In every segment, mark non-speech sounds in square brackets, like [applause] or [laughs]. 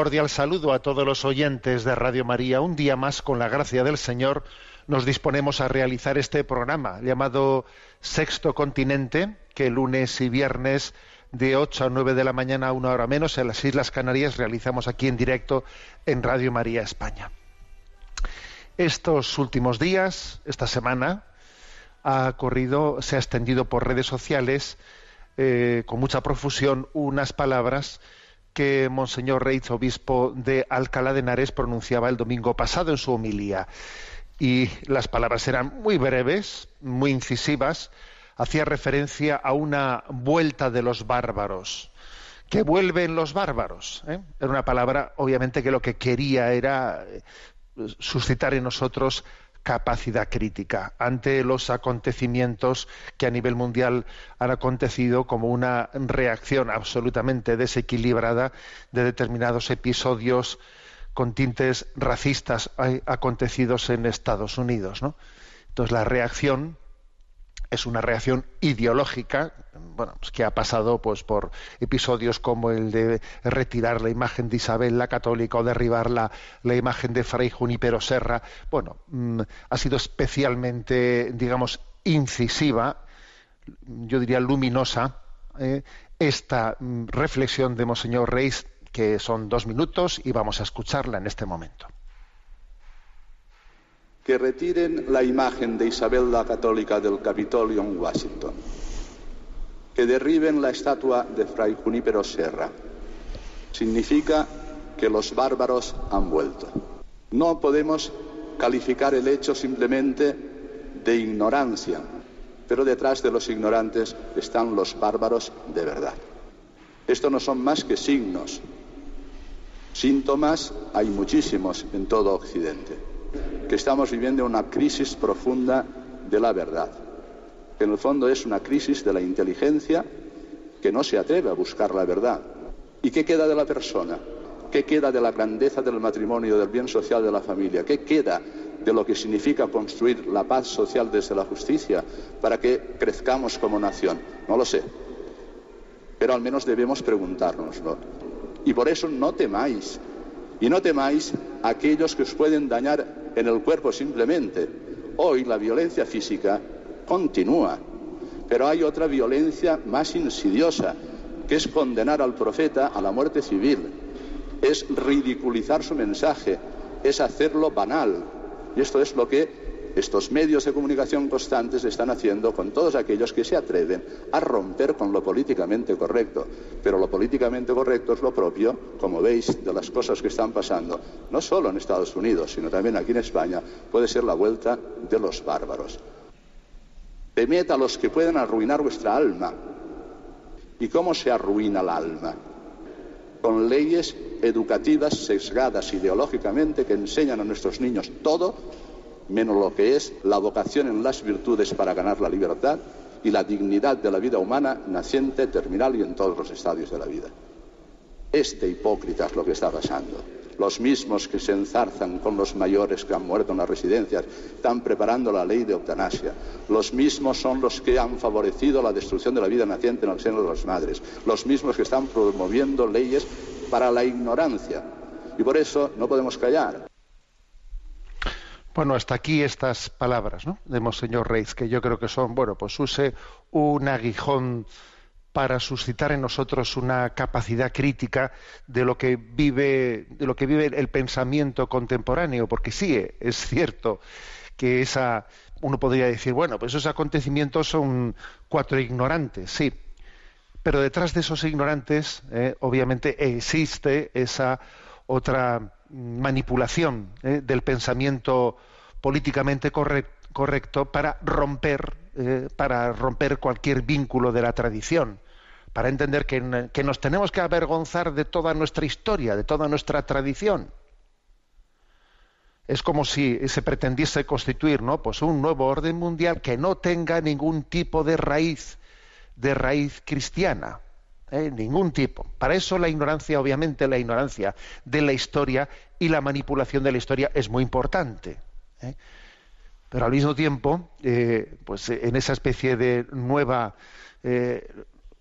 Cordial saludo a todos los oyentes de Radio María. Un día más, con la gracia del Señor, nos disponemos a realizar este programa llamado Sexto Continente, que lunes y viernes de 8 a 9 de la mañana una hora menos en las Islas Canarias realizamos aquí en directo en Radio María España. Estos últimos días, esta semana, ha corrido, se ha extendido por redes sociales eh, con mucha profusión unas palabras que Monseñor Reitz, obispo de Alcalá de Henares, pronunciaba el domingo pasado en su homilía. Y las palabras eran muy breves, muy incisivas, hacía referencia a una vuelta de los bárbaros. Que vuelven los bárbaros. ¿eh? Era una palabra, obviamente, que lo que quería era eh, suscitar en nosotros capacidad crítica ante los acontecimientos que a nivel mundial han acontecido como una reacción absolutamente desequilibrada de determinados episodios con tintes racistas eh, acontecidos en Estados Unidos. Entonces la reacción es una reacción ideológica, bueno, pues que ha pasado pues por episodios como el de retirar la imagen de Isabel la Católica o derribar la, la imagen de Fray Junipero Serra. Bueno, mm, ha sido especialmente, digamos, incisiva, yo diría luminosa, eh, esta mm, reflexión de Monseñor Reis, que son dos minutos y vamos a escucharla en este momento. Que retiren la imagen de Isabel la Católica del Capitolio en Washington, que derriben la estatua de Fray Junípero Serra. Significa que los bárbaros han vuelto. No podemos calificar el hecho simplemente de ignorancia, pero detrás de los ignorantes están los bárbaros de verdad. Esto no son más que signos. Síntomas hay muchísimos en todo Occidente que estamos viviendo una crisis profunda de la verdad. En el fondo es una crisis de la inteligencia que no se atreve a buscar la verdad. ¿Y qué queda de la persona? ¿Qué queda de la grandeza del matrimonio, del bien social de la familia? ¿Qué queda de lo que significa construir la paz social desde la justicia para que crezcamos como nación? No lo sé. Pero al menos debemos preguntárnoslo. Y por eso no temáis. Y no temáis a aquellos que os pueden dañar en el cuerpo simplemente. Hoy la violencia física continúa, pero hay otra violencia más insidiosa, que es condenar al profeta a la muerte civil, es ridiculizar su mensaje, es hacerlo banal. Y esto es lo que estos medios de comunicación constantes están haciendo con todos aquellos que se atreven a romper con lo políticamente correcto. Pero lo políticamente correcto es lo propio, como veis, de las cosas que están pasando, no solo en Estados Unidos, sino también aquí en España, puede ser la vuelta de los bárbaros. Temed a los que pueden arruinar vuestra alma. ¿Y cómo se arruina el alma? Con leyes educativas sesgadas ideológicamente que enseñan a nuestros niños todo menos lo que es la vocación en las virtudes para ganar la libertad y la dignidad de la vida humana naciente, terminal y en todos los estadios de la vida. Es de hipócritas lo que está pasando. Los mismos que se enzarzan con los mayores que han muerto en las residencias están preparando la ley de eutanasia. Los mismos son los que han favorecido la destrucción de la vida naciente en el seno de las madres. Los mismos que están promoviendo leyes para la ignorancia. Y por eso no podemos callar. Bueno, hasta aquí estas palabras ¿no? de Monseñor Reis, que yo creo que son, bueno, pues use un aguijón para suscitar en nosotros una capacidad crítica de lo que vive, de lo que vive el pensamiento contemporáneo, porque sí, es cierto que esa, uno podría decir, bueno, pues esos acontecimientos son cuatro ignorantes, sí, pero detrás de esos ignorantes, eh, obviamente, existe esa otra manipulación eh, del pensamiento políticamente correcto para romper eh, para romper cualquier vínculo de la tradición, para entender que, que, nos tenemos que avergonzar de toda nuestra historia, de toda nuestra tradición. Es como si se pretendiese constituir ¿no? pues un nuevo orden mundial que no tenga ningún tipo de raíz, de raíz cristiana. ¿Eh? ningún tipo. Para eso la ignorancia, obviamente, la ignorancia de la historia y la manipulación de la historia es muy importante. ¿eh? pero al mismo tiempo, eh, pues en esa especie de nueva,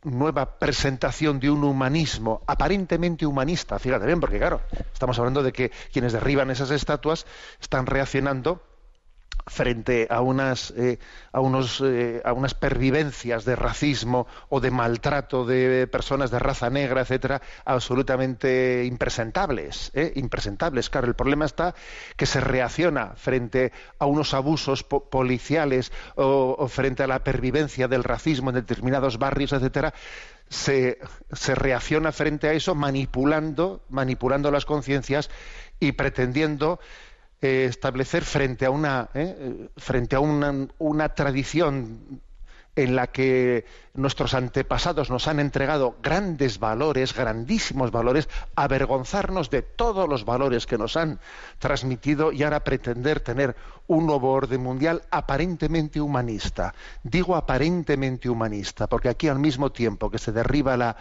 nueva presentación de un humanismo aparentemente humanista, fíjate bien, porque claro, estamos hablando de que quienes derriban esas estatuas están reaccionando frente a unas, eh, a, unos, eh, a unas pervivencias de racismo o de maltrato de personas de raza negra, etcétera, absolutamente impresentables. ¿eh? Impresentables. Claro, el problema está que se reacciona frente a unos abusos policiales o, frente a la pervivencia del racismo en determinados barrios, etcétera. Se, se reacciona frente a eso manipulando, manipulando las conciencias y pretendiendo eh, establecer frente a una eh, frente a una, una, tradición en la que nuestros antepasados nos han entregado grandes valores, grandísimos valores, avergonzarnos de todos los valores que nos han transmitido y ahora pretender tener un nuevo orden mundial aparentemente humanista. Digo aparentemente humanista, porque aquí al mismo tiempo que se derriba la,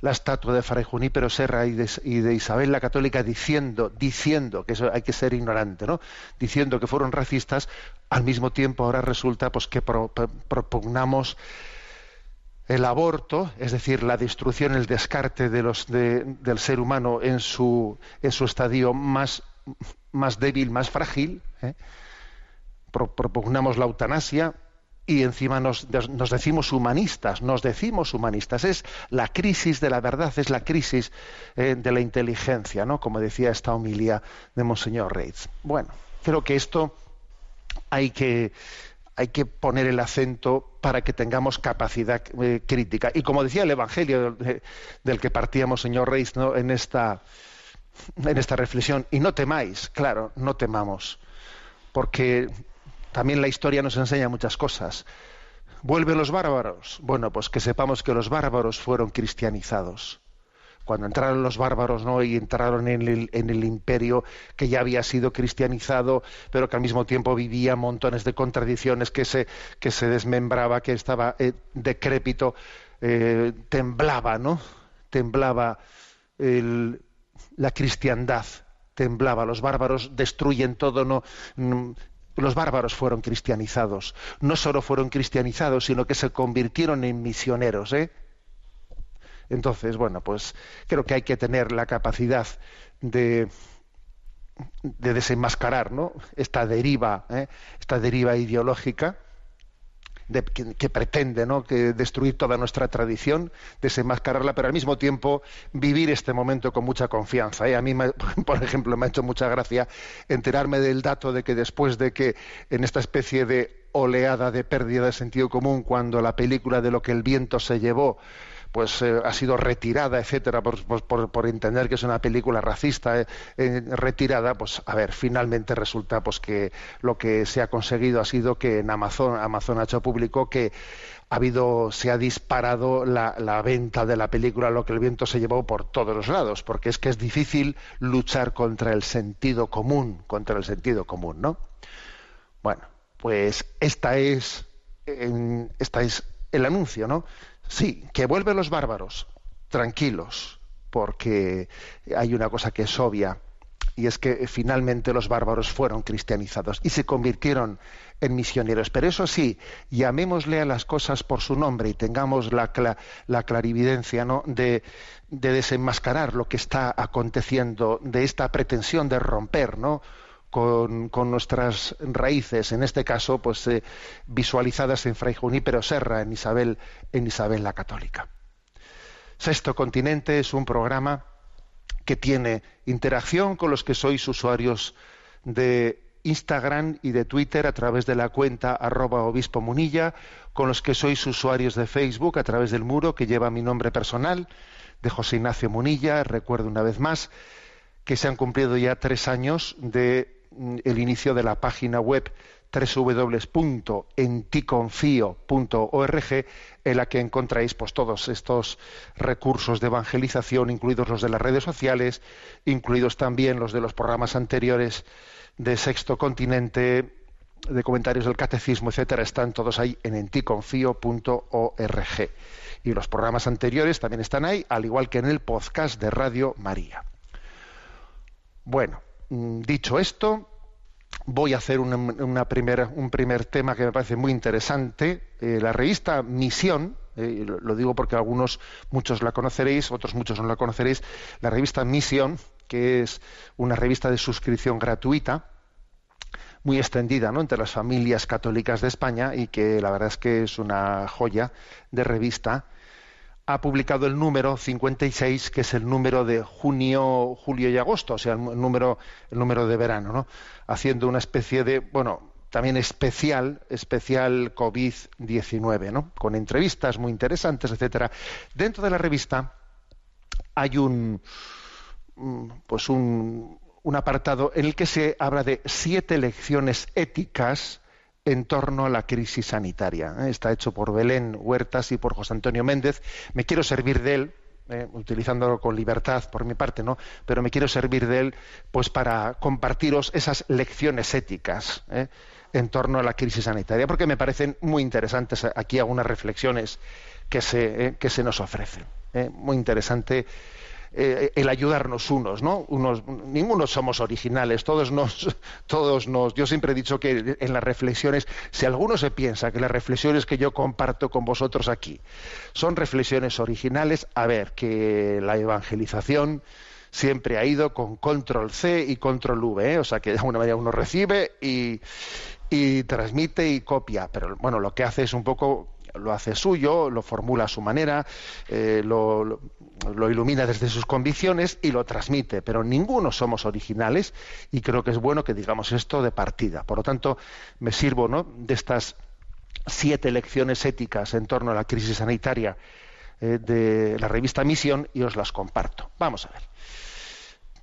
la estatua de Fray Junípero Serra y de, Isabel la Católica diciendo, diciendo que eso hay que ser ignorante, ¿no? Diciendo que fueron racistas, al mismo tiempo ahora resulta pues que propugnamos el aborto, es decir, la destrucción, el descarte de los, del ser humano en su, en su estadio más, más débil, más frágil. ¿eh? propugnamos la eutanasia, y encima nos, decimos humanistas, nos decimos humanistas. Es la crisis de la verdad, es la crisis eh, de la inteligencia, ¿no? Como decía esta homilía de Monseñor Reitz. Bueno, creo que esto hay que, hay que poner el acento para que tengamos capacidad eh, crítica. Y como decía el Evangelio del, que partíamos, señor Reitz, ¿no? en, esta, en esta reflexión, y no temáis, claro, no temamos, porque también la historia nos enseña muchas cosas. ¿Vuelven los bárbaros? Bueno, pues que sepamos que los bárbaros fueron cristianizados. Cuando entraron los bárbaros ¿no? y entraron en el, imperio que ya había sido cristianizado, pero que al mismo tiempo vivía montones de contradicciones, que se, que se desmembraba, que estaba eh, decrépito, eh, temblaba, ¿no? Temblaba la cristiandad, temblaba. Los bárbaros destruyen todo, no los bárbaros fueron cristianizados. No solo fueron cristianizados, sino que se convirtieron en misioneros. ¿eh? Entonces, bueno, pues creo que hay que tener la capacidad de, de desenmascarar ¿no? esta deriva, ¿eh? esta deriva ideológica que, pretende ¿no? que destruir toda nuestra tradición, desenmascararla, pero al mismo tiempo vivir este momento con mucha confianza. ¿eh? A mí, [laughs] por ejemplo, me ha hecho mucha gracia enterarme del dato de que después de que en esta especie de oleada de pérdida de sentido común, cuando la película de lo que el viento se llevó pues eh, ha sido retirada, etcétera, por, entender que es una película racista eh, eh, retirada, pues a ver, finalmente resulta pues que lo que se ha conseguido ha sido que en Amazon, Amazon ha hecho público que ha habido, se ha disparado la, la, venta de la película Lo que el viento se llevó por todos los lados, porque es que es difícil luchar contra el sentido común, contra el sentido común, ¿no? Bueno, pues esta es, esta es el anuncio, ¿no? Sí, que vuelven los bárbaros, tranquilos, porque hay una cosa que es obvia, y es que finalmente los bárbaros fueron cristianizados y se convirtieron en misioneros. Pero eso sí, llamémosle a las cosas por su nombre y tengamos la, la clarividencia ¿no? de, de, desenmascarar lo que está aconteciendo, de esta pretensión de romper ¿no? Con, nuestras raíces, en este caso, pues eh, visualizadas en Fray Junípero Serra, en Isabel, en Isabel la Católica. Sexto Continente es un programa que tiene interacción con los que sois usuarios de Instagram y de Twitter a través de la cuenta arroba obispo munilla, con los que sois usuarios de Facebook a través del muro que lleva mi nombre personal, de José Ignacio Munilla. Recuerdo una vez más que se han cumplido ya tres años de el inicio de la página web www.enticonfio.org en la que encontráis pues, todos estos recursos de evangelización, incluidos los de las redes sociales, incluidos también los de los programas anteriores de Sexto Continente, de comentarios del catecismo, etcétera, están todos ahí en enticonfio.org. Y los programas anteriores también están ahí, al igual que en el podcast de Radio María. Bueno, dicho esto, voy a hacer una, primera, un primer tema que me parece muy interesante. Eh, la revista Misión, eh, lo, digo porque algunos, muchos la conoceréis, otros muchos no la conoceréis, la revista Misión, que es una revista de suscripción gratuita, muy extendida ¿no? entre las familias católicas de España y que la verdad es que es una joya de revista ha publicado el número 56, que es el número de junio, julio y agosto, o sea, el número, el número de verano, ¿no? Haciendo una especie de, bueno, también especial, especial COVID-19, ¿no? Con entrevistas muy interesantes, etcétera. Dentro de la revista hay un, mm, pues un, un apartado en el que se habla de siete lecciones éticas en torno a la crisis sanitaria. ¿eh? Está hecho por Belén Huertas y por José Antonio Méndez. Me quiero servir de él, eh, utilizándolo con libertad por mi parte, ¿no? Pero me quiero servir de él, pues para compartiros esas lecciones éticas ¿eh? en torno a la crisis sanitaria, porque me parecen muy interesantes aquí algunas reflexiones que se, que se nos ofrecen. Muy interesante eh, el ayudarnos unos, ¿no? Unos, ninguno somos originales, todos nos, [laughs] todos nos. Yo siempre he dicho que en las reflexiones, si alguno se piensa que las reflexiones que yo comparto con vosotros aquí son reflexiones originales, a ver, que la evangelización siempre ha ido con control C y control V, ¿eh? o sea que de alguna manera uno recibe y, y transmite y copia, pero bueno, lo que hace es un poco lo hace suyo, lo formula a su manera, eh, lo, ilumina desde sus convicciones y lo transmite, pero ninguno somos originales y creo que es bueno que digamos esto de partida. Por lo tanto, me sirvo ¿no? de estas siete lecciones éticas en torno a la crisis sanitaria eh, de la revista Misión y os las comparto. Vamos a ver.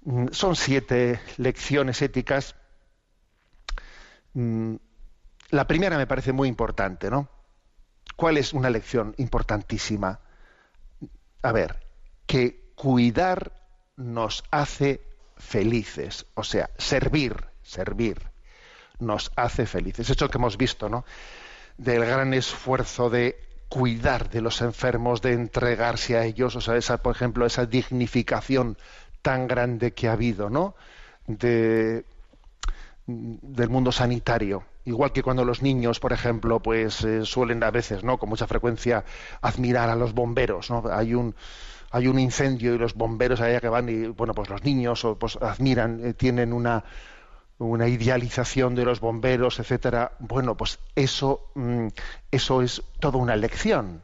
Mm, son siete lecciones éticas. Mm, la primera me parece muy importante, ¿no? ¿Cuál es una lección importantísima? A ver, que cuidar nos hace felices, o sea, servir, servir nos hace felices. Eso que hemos visto, ¿no? Del gran esfuerzo de cuidar de los enfermos, de entregarse a ellos, o sea, esa, por ejemplo, esa dignificación tan grande que ha habido, ¿no? De, del mundo sanitario. Igual que cuando los niños, por ejemplo, pues eh, suelen a veces, ¿no? Con mucha frecuencia admirar a los bomberos, ¿no? Hay un hay un incendio y los bomberos allá que van y bueno, pues los niños pues admiran, eh, tienen una una idealización de los bomberos, etcétera. Bueno, pues eso mm, eso es toda una lección.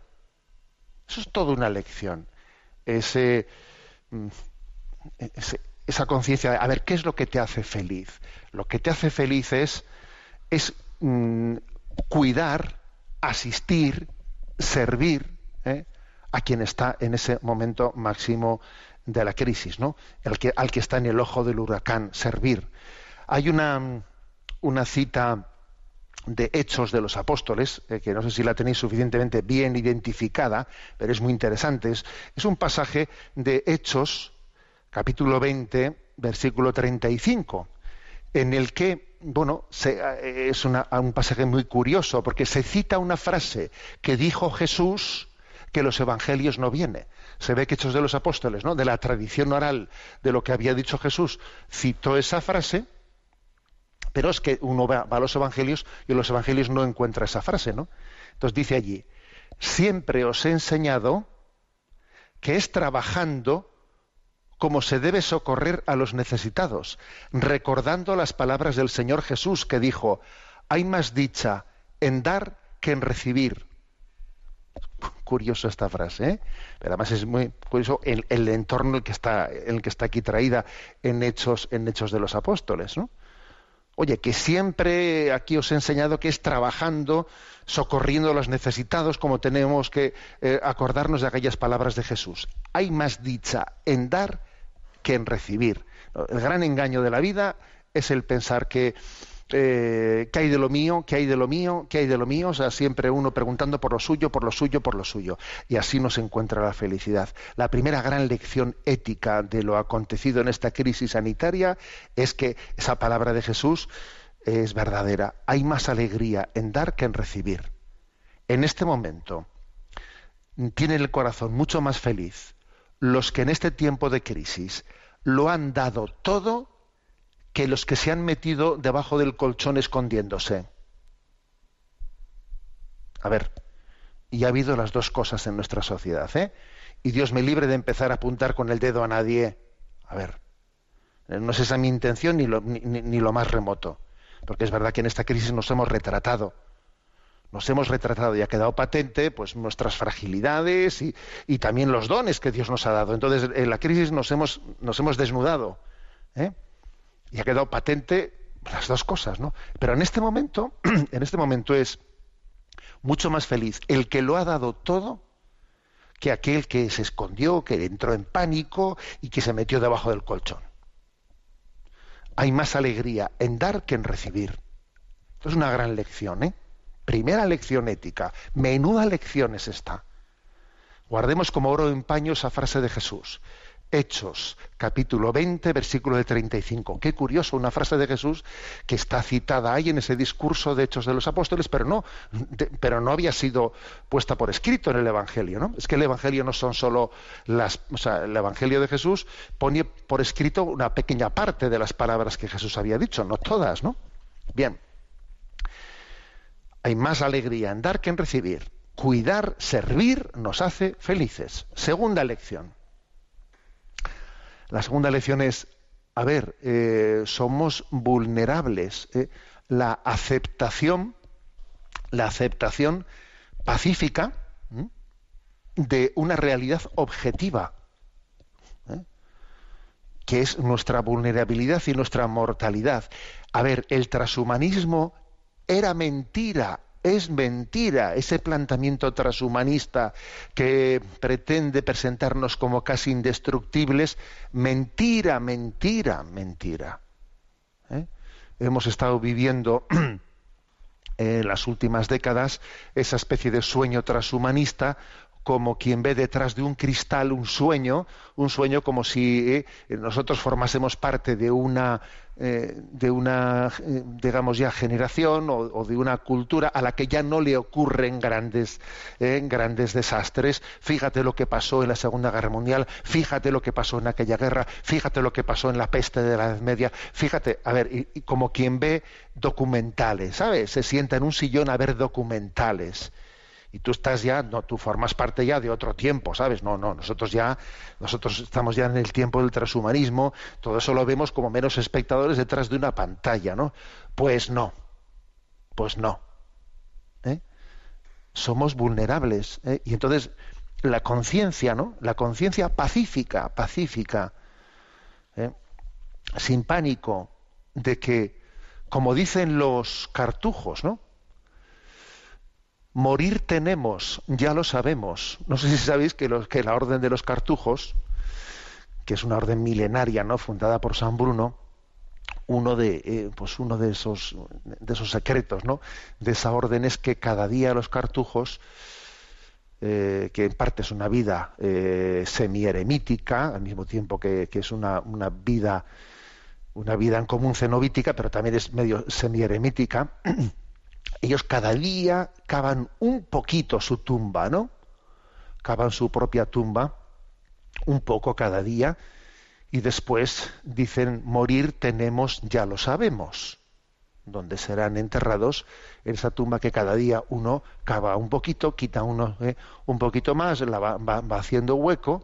Eso es toda una lección. Mm, ese esa conciencia de, a ver, ¿qué es lo que te hace feliz? Lo que te hace feliz es, es mm, cuidar, asistir, servir ¿eh? a quien está en ese momento máximo de la crisis, ¿no? Al que está en el ojo del huracán, servir. Hay una, una cita de Hechos de los Apóstoles, eh, que no sé si la tenéis suficientemente bien identificada, pero es muy interesante. es un pasaje de Hechos capítulo 20, versículo 35, en el que, bueno, eh, es un pasaje muy curioso, porque se cita una frase que dijo Jesús que los evangelios no viene. Se ve que Hechos de los Apóstoles, ¿no? de la tradición oral de lo que había dicho Jesús, citó esa frase, pero es que uno va, va a los evangelios y en los evangelios no encuentra esa frase, ¿no? Entonces dice allí, siempre os he enseñado que es trabajando como se debe socorrer a los necesitados, recordando las palabras del Señor Jesús que dijo, hay más dicha en dar que en recibir. Curioso esta frase, ¿eh? pero además es muy curioso el, el entorno en el que está, en el que está aquí traída en hechos, en hechos de los apóstoles, ¿no? Oye, que siempre aquí os he enseñado que es trabajando, socorriendo a los necesitados, como tenemos que eh, acordarnos de aquellas palabras de Jesús. Hay más dicha en dar que en recibir. El gran engaño de la vida es el pensar que eh, ¿qué hay de lo mío? ¿Qué hay de lo mío? ¿Qué hay de lo mío? O sea, siempre uno preguntando por lo suyo, por lo suyo, por lo suyo. Y así no se encuentra la felicidad. La primera gran lección ética de lo acontecido en esta crisis sanitaria es que esa palabra de Jesús es verdadera. Hay más alegría en dar que en recibir. En este momento tienen el corazón mucho más feliz los que en este tiempo de crisis lo han dado todo que los que se han metido debajo del colchón escondiéndose. A ver, y ha habido las dos cosas en nuestra sociedad, ¿eh? Y Dios me libre de empezar a apuntar con el dedo a nadie. A ver, no es esa mi intención ni lo, ni, ni lo más remoto, porque es verdad que en esta crisis nos hemos retratado. Nos hemos retratado y ha quedado patente pues nuestras fragilidades y, también los dones que Dios nos ha dado. Entonces, en la crisis nos hemos, nos hemos desnudado. ¿eh? y ha quedado patente las dos cosas, ¿no? Pero en este momento, [clears throat] en este momento es mucho más feliz el que lo ha dado todo que aquel que se escondió, que entró en pánico y que se metió debajo del colchón. Hay más alegría en dar que en recibir. Esto es una gran lección, ¿eh? Primera lección ética. Menuda lección es esta. Guardemos como oro en paño esa frase de Jesús. Hechos, capítulo 20, versículo de 35. Qué curioso, una frase de Jesús que está citada ahí en ese discurso de Hechos de los Apóstoles, pero no, pero no había sido puesta por escrito en el Evangelio, ¿no? Es que el Evangelio no son solo las, o sea, el Evangelio de Jesús pone por escrito una pequeña parte de las palabras que Jesús había dicho, no todas, ¿no? Bien. Hay más alegría en dar que en recibir. Cuidar, servir nos hace felices. Segunda lección. La segunda lección es, a ver, eh, somos vulnerables. ¿eh? La aceptación, la aceptación pacífica ¿eh? de una realidad objetiva, que es nuestra vulnerabilidad y nuestra mortalidad. A ver, el transhumanismo era mentira, es mentira ese planteamiento transhumanista que pretende presentarnos como casi indestructibles. Mentira, mentira, mentira. ¿Eh? Hemos estado viviendo [clears throat] en las últimas décadas esa especie de sueño transhumanista como quien ve detrás de un cristal un sueño, un sueño como si eh, nosotros formásemos parte de una, eh, de una, eh, digamos ya, generación o, de una cultura a la que ya no le ocurren grandes, eh, grandes desastres. Fíjate lo que pasó en la Segunda Guerra Mundial, fíjate lo que pasó en aquella guerra, fíjate lo que pasó en la peste de la Edad Media, fíjate, a ver, y como quien ve documentales, ¿sabes? Se sienta en un sillón a ver documentales y tú estás ya, no, tú formas parte ya de otro tiempo, ¿sabes? No, no, nosotros ya, nosotros estamos ya en el tiempo del transhumanismo, todo eso lo vemos como menos espectadores detrás de una pantalla, ¿no? Pues no, pues no. ¿eh? Somos vulnerables. ¿eh? Y entonces la conciencia, ¿no? La conciencia pacífica, pacífica, ¿eh? sin pánico, de que, como dicen los cartujos, ¿no? Morir tenemos, ya lo sabemos. No sé si sabéis que, la orden de los cartujos, que es una orden milenaria, ¿no? fundada por San Bruno, uno de, eh, pues uno de esos, de esos secretos, ¿no? de esa orden es que cada día los cartujos, eh, que en parte es una vida eh, semi-eremítica, al mismo tiempo que, es una, una, vida una vida en común cenobítica, pero también es medio semi-eremítica, [clears throat] ellos cada día cavan un poquito su tumba, ¿no? cavan su propia tumba un poco cada día y después dicen morir tenemos ya lo sabemos donde serán enterrados en esa tumba que cada día uno cava un poquito quita uno eh, un poquito más la va, va- va haciendo hueco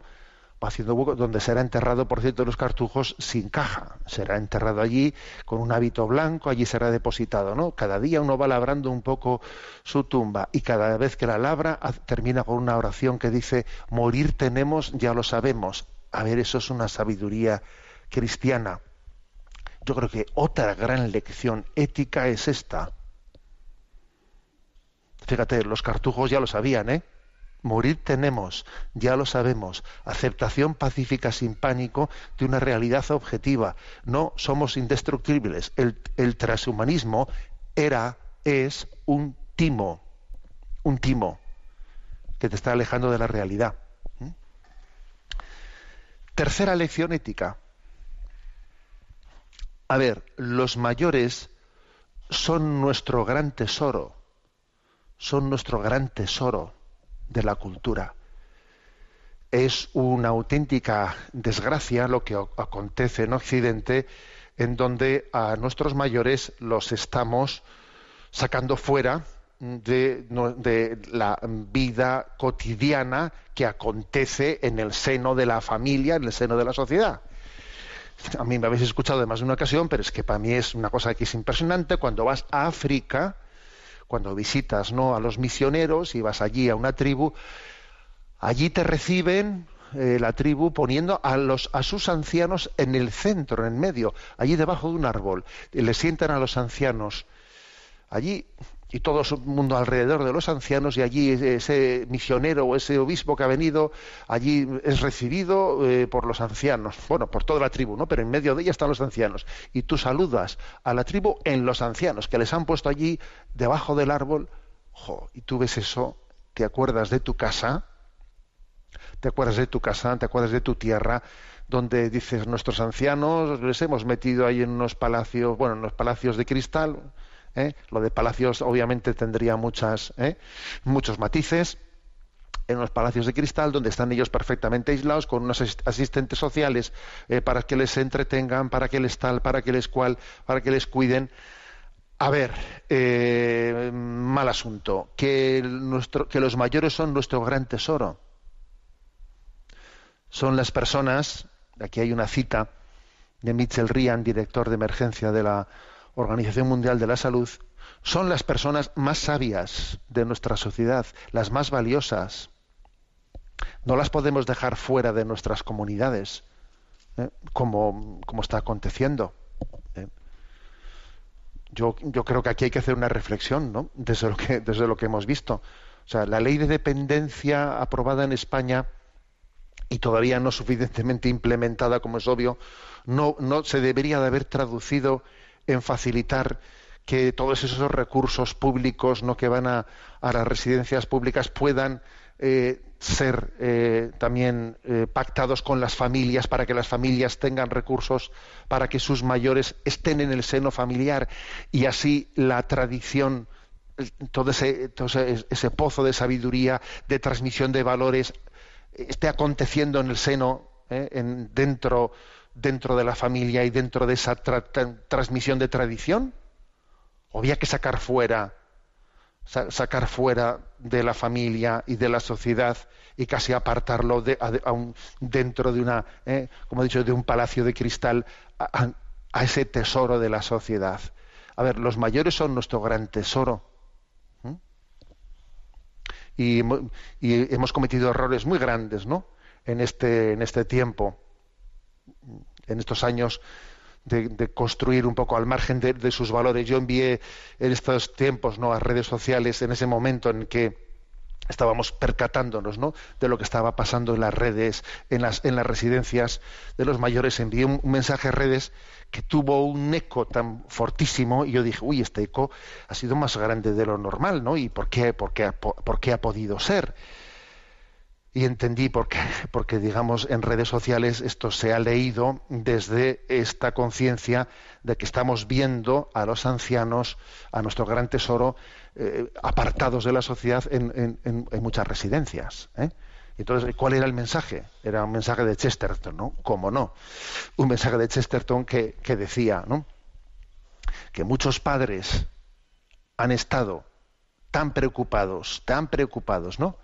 va haciendo hueco donde será enterrado por cierto los cartujos sin caja. Será enterrado allí con un hábito blanco allí será depositado no cada día uno va labrando un poco su tumba y cada vez que la labra termina con una oración que dice morir tenemos ya lo sabemos a ver eso es una sabiduría cristiana. Yo creo que otra gran lección ética es esta. Fíjate los cartujos ya lo sabían eh Morir tenemos, ya lo sabemos. Aceptación pacífica sin pánico de una realidad objetiva. No somos indestructibles. El, el transhumanismo era, es un timo, un timo que te está alejando de la realidad. ¿Mm? Tercera lección ética. A ver, los mayores son nuestro gran tesoro, son nuestro gran tesoro de la cultura. Es una auténtica desgracia lo que acontece en Occidente, en donde a nuestros mayores los estamos sacando fuera de, de la vida cotidiana que acontece en el seno de la familia, en el seno de la sociedad. A mí me habéis escuchado de más de una ocasión, pero es que para mí es una cosa que es impresionante. Cuando vas a África, cuando visitas ¿no? a los misioneros y vas allí a una tribu, allí te reciben eh, la tribu poniendo a, los, a sus ancianos en el centro, en medio, allí debajo de un árbol. Y le sientan a los ancianos allí y todo el mundo alrededor de los ancianos y allí ese misionero o ese obispo que ha venido allí es recibido eh, por los ancianos, bueno, por toda la tribu, ¿no? Pero en medio de ella están los ancianos. Y tú saludas a la tribu en los ancianos que les han puesto allí debajo del árbol, y tú ves eso, te acuerdas de tu casa, te acuerdas de tu casa, te acuerdas de tu tierra, donde dices nuestros ancianos les hemos metido ahí en unos palacios, bueno, en unos palacios de cristal, ¿eh? lo de palacios obviamente tendría muchas, ¿eh? muchos matices, en unos palacios de cristal donde están ellos perfectamente aislados con unos asist- asistentes sociales eh, para que les entretengan, para que les tal, para que les cual, para que les cuiden. A ver, eh, mal asunto, que, nuestro, que los mayores son nuestro gran tesoro. Son las personas, aquí hay una cita de Mitchell Ryan, director de emergencia de la Organización Mundial de la Salud, son las personas más sabias de nuestra sociedad, las más valiosas. No las podemos dejar fuera de nuestras comunidades, ¿eh? como, como está aconteciendo. ¿eh? Yo, yo creo que aquí hay que hacer una reflexión, ¿no? Desde lo que, desde lo que hemos visto. O sea, la ley de dependencia aprobada en España y todavía no suficientemente implementada, como es obvio, no, no se debería de haber traducido en facilitar que todos esos recursos públicos no que van a, las residencias públicas puedan eh, ser eh, también eh, pactados con las familias para que las familias tengan recursos para que sus mayores estén en el seno familiar. Y así la tradición todo ese, todo ese, ese pozo de sabiduría de transmisión de valores esté aconteciendo en el seno en, dentro dentro de la familia y dentro de esa tra- tra- transmisión de tradición o había que sacar fuera sa- sacar fuera de la familia y de la sociedad y casi apartarlo de, a, a un- dentro de una, eh, como he dicho, de un palacio de cristal a, ese tesoro de la sociedad. A ver, los mayores son nuestro gran tesoro. Y, y hemos cometido errores muy grandes, ¿no? En este, en este tiempo, en estos años de, construir un poco al margen de, sus valores. Yo envié en estos tiempos a redes sociales, en ese momento en que estábamos percatándonos ¿no? de lo que estaba pasando en las redes, en las, en las residencias de los mayores, envié un, mensaje a redes que tuvo un eco tan fortísimo y yo dije, uy, este eco ha sido más grande de lo normal, ¿no? ¿Y por qué, por qué, por qué ha podido ser? Y entendí por qué, porque digamos en redes sociales esto se ha leído desde esta conciencia de que estamos viendo a los ancianos, a nuestro gran tesoro, eh, apartados de la sociedad en, en- muchas residencias. ¿eh? Entonces, ¿cuál era el mensaje? Era un mensaje de Chesterton, ¿no? ¿Cómo no? Un mensaje de Chesterton que, que decía, ¿no? Que muchos padres han estado tan preocupados, tan preocupados, ¿no?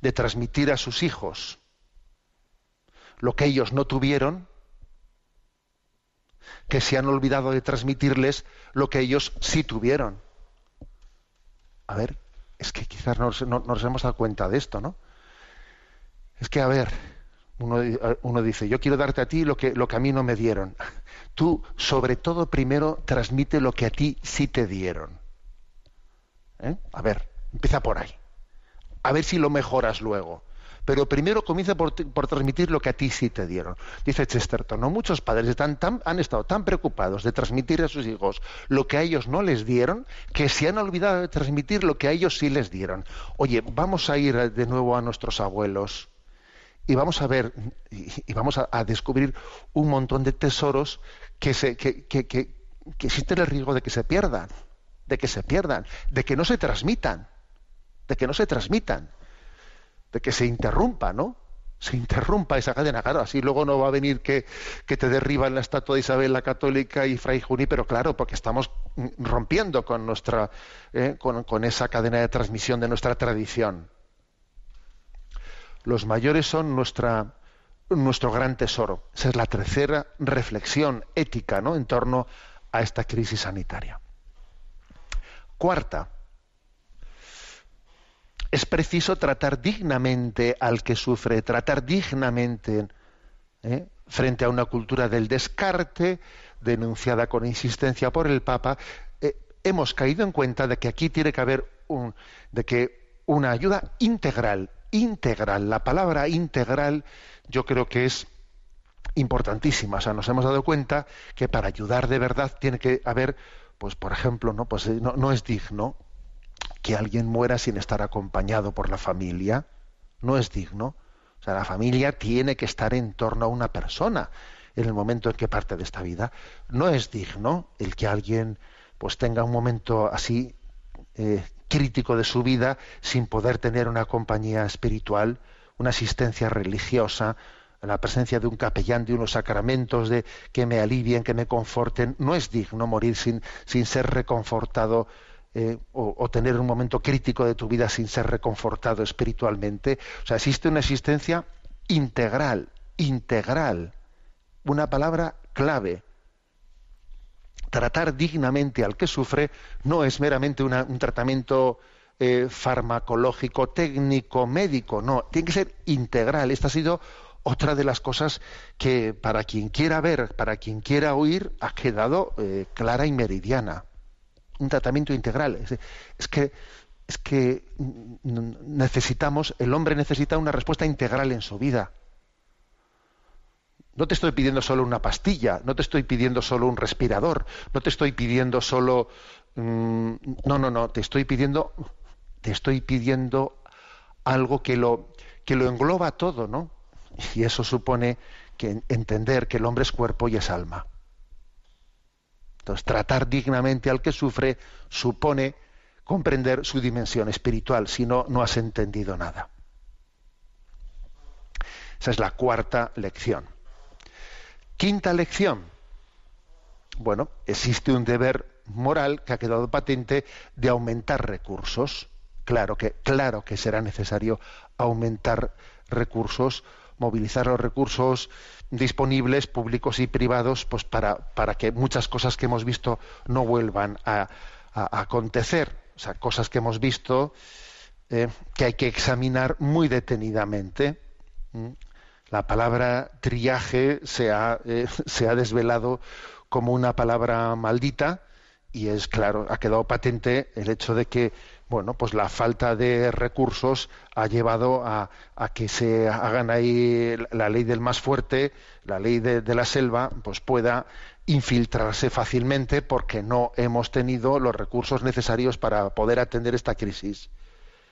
De transmitir a sus hijos lo que ellos no tuvieron, que se han olvidado de transmitirles lo que ellos sí tuvieron. A ver, es que quizás no, no- nos hemos dado cuenta de esto, ¿no? Es que, a ver, uno, di- uno dice, yo quiero darte a ti lo que, lo que a mí no me dieron. Tú, sobre todo, primero transmite lo que a ti sí te dieron. ¿Eh? A ver, empieza por ahí. A ver si lo mejoras luego. Pero primero comienza por, ti- por transmitir lo que a ti sí te dieron. Dice Chesterton, ¿no? muchos padres están han estado tan preocupados de transmitir a sus hijos lo que a ellos no les dieron, que se han olvidado de transmitir lo que a ellos sí les dieron. Oye, vamos a ir de nuevo a nuestros abuelos y vamos a ver y, vamos a, descubrir un montón de tesoros que, se, que, el riesgo de que se pierdan, de que se pierdan, de que no se transmitan, de que no se transmitan, de que se interrumpa, ¿no? Se interrumpa esa cadena, claro, así luego no va a venir que, te derriban la estatua de Isabel la Católica y Fray Juní, pero claro, porque estamos rompiendo con nuestra, eh, con, con esa cadena de transmisión de nuestra tradición. Los mayores son nuestra, nuestro gran tesoro. Esa es la tercera reflexión ética ¿no? en torno a esta crisis sanitaria. Cuarta, es preciso tratar dignamente al que sufre, tratar dignamente ¿eh? frente a una cultura del descarte, denunciada con insistencia por el Papa. eh, hemos caído en cuenta de que aquí tiene que haber un, de que una ayuda integral, integral. La palabra integral yo creo que es importantísima. O sea, nos hemos dado cuenta que para ayudar de verdad tiene que haber, pues por ejemplo, no, pues eh, no, no es digno que alguien muera sin estar acompañado por la familia. No es digno. O sea, la familia tiene que estar en torno a una persona en el momento en que parte de esta vida. No es digno el que alguien pues tenga un momento así eh, crítico de su vida sin poder tener una compañía espiritual, una asistencia religiosa, la presencia de un capellán, de unos sacramentos de que me alivien, que me conforten. No es digno morir sin, sin ser reconfortado eh, o, tener un momento crítico de tu vida sin ser reconfortado espiritualmente. O sea, existe una existencia integral, integral, una palabra clave. Tratar dignamente al que sufre no es meramente una, un tratamiento eh, farmacológico, técnico, médico, no, tiene que ser integral. Esta ha sido otra de las cosas que para quien quiera ver, para quien quiera oír, ha quedado eh, clara y meridiana. Un tratamiento integral. Es, que es que necesitamos, el hombre necesita una respuesta integral en su vida. No te estoy pidiendo solo una pastilla, no te estoy pidiendo solo un respirador, no te estoy pidiendo solo mmm, no, no, no, te estoy pidiendo te estoy pidiendo algo que lo que lo engloba todo, ¿no? Y eso supone que entender que el hombre es cuerpo y es alma. Entonces, tratar dignamente al que sufre supone comprender su dimensión espiritual, si no, no has entendido nada. Esa es la cuarta lección. Quinta lección. Bueno, existe un deber moral que ha quedado patente de aumentar recursos. Claro que, claro que será necesario aumentar recursos, movilizar los recursos disponibles, públicos y privados, pues para, para que muchas cosas que hemos visto no vuelvan a, acontecer. O sea, cosas que hemos visto eh, que hay que examinar muy detenidamente. ¿Mm? La palabra triaje se ha, eh, [laughs] se ha desvelado como una palabra maldita y es claro, ha quedado patente el hecho de que bueno, pues la falta de recursos ha llevado a, que se hagan ahí la ley del más fuerte, la ley de, la selva, pues pueda infiltrarse fácilmente porque no hemos tenido los recursos necesarios para poder atender esta crisis.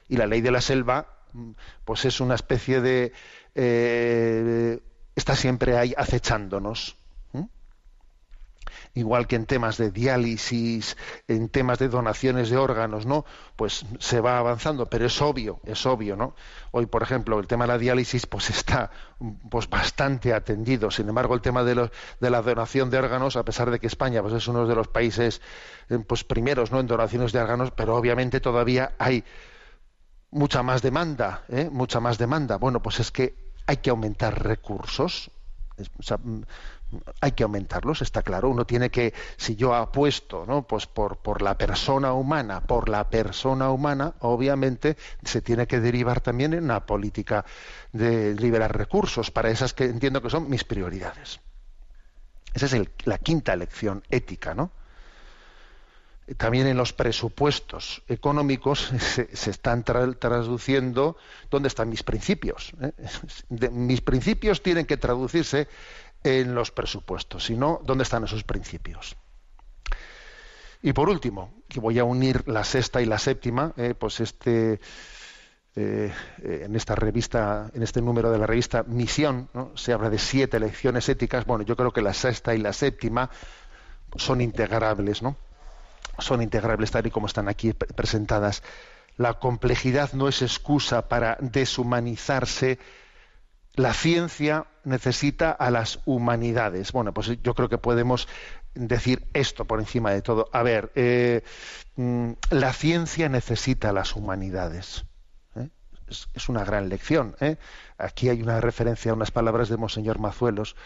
Y la ley de la selva, pues es una especie de eh, está siempre ahí acechándonos. Igual que en temas de diálisis, en temas de donaciones de órganos, ¿no? Pues se va avanzando, pero es obvio, es obvio, ¿no? Hoy, por ejemplo, el tema de la diálisis pues está pues bastante atendido. Sin embargo, el tema de, los, de la donación de órganos, a pesar de que España pues es uno de los países eh, pues primeros, ¿no? en donaciones de órganos, pero obviamente todavía hay mucha más demanda, ¿eh? mucha más demanda. Bueno, pues es que hay que aumentar recursos. Hay que aumentarlos, está claro. Uno tiene que, si yo apuesto, ¿no? Pues por, la persona humana, por la persona humana, obviamente se tiene que derivar también en una política de liberar recursos para esas que entiendo que son mis prioridades. Esa es la quinta lección ética, ¿no? También en los presupuestos económicos se, están traduciendo dónde están mis principios. ¿eh? [laughs] mis principios tienen que traducirse en los presupuestos, sino dónde están esos principios. Y por último, que voy a unir la sexta y la séptima, eh, pues este eh, en esta revista, en este número de la revista Misión, se habla de siete lecciones éticas. Bueno, yo creo que la sexta y la séptima son integrables, ¿no? Son integrables tal y como están aquí presentadas. La complejidad no es excusa para deshumanizarse la ciencia necesita a las humanidades. Bueno, pues yo creo que podemos decir esto por encima de todo. A ver, eh, mm, la ciencia necesita a las humanidades. ¿eh? Es, una gran lección. ¿eh? Aquí hay una referencia a unas palabras de Monseñor Mazuelos,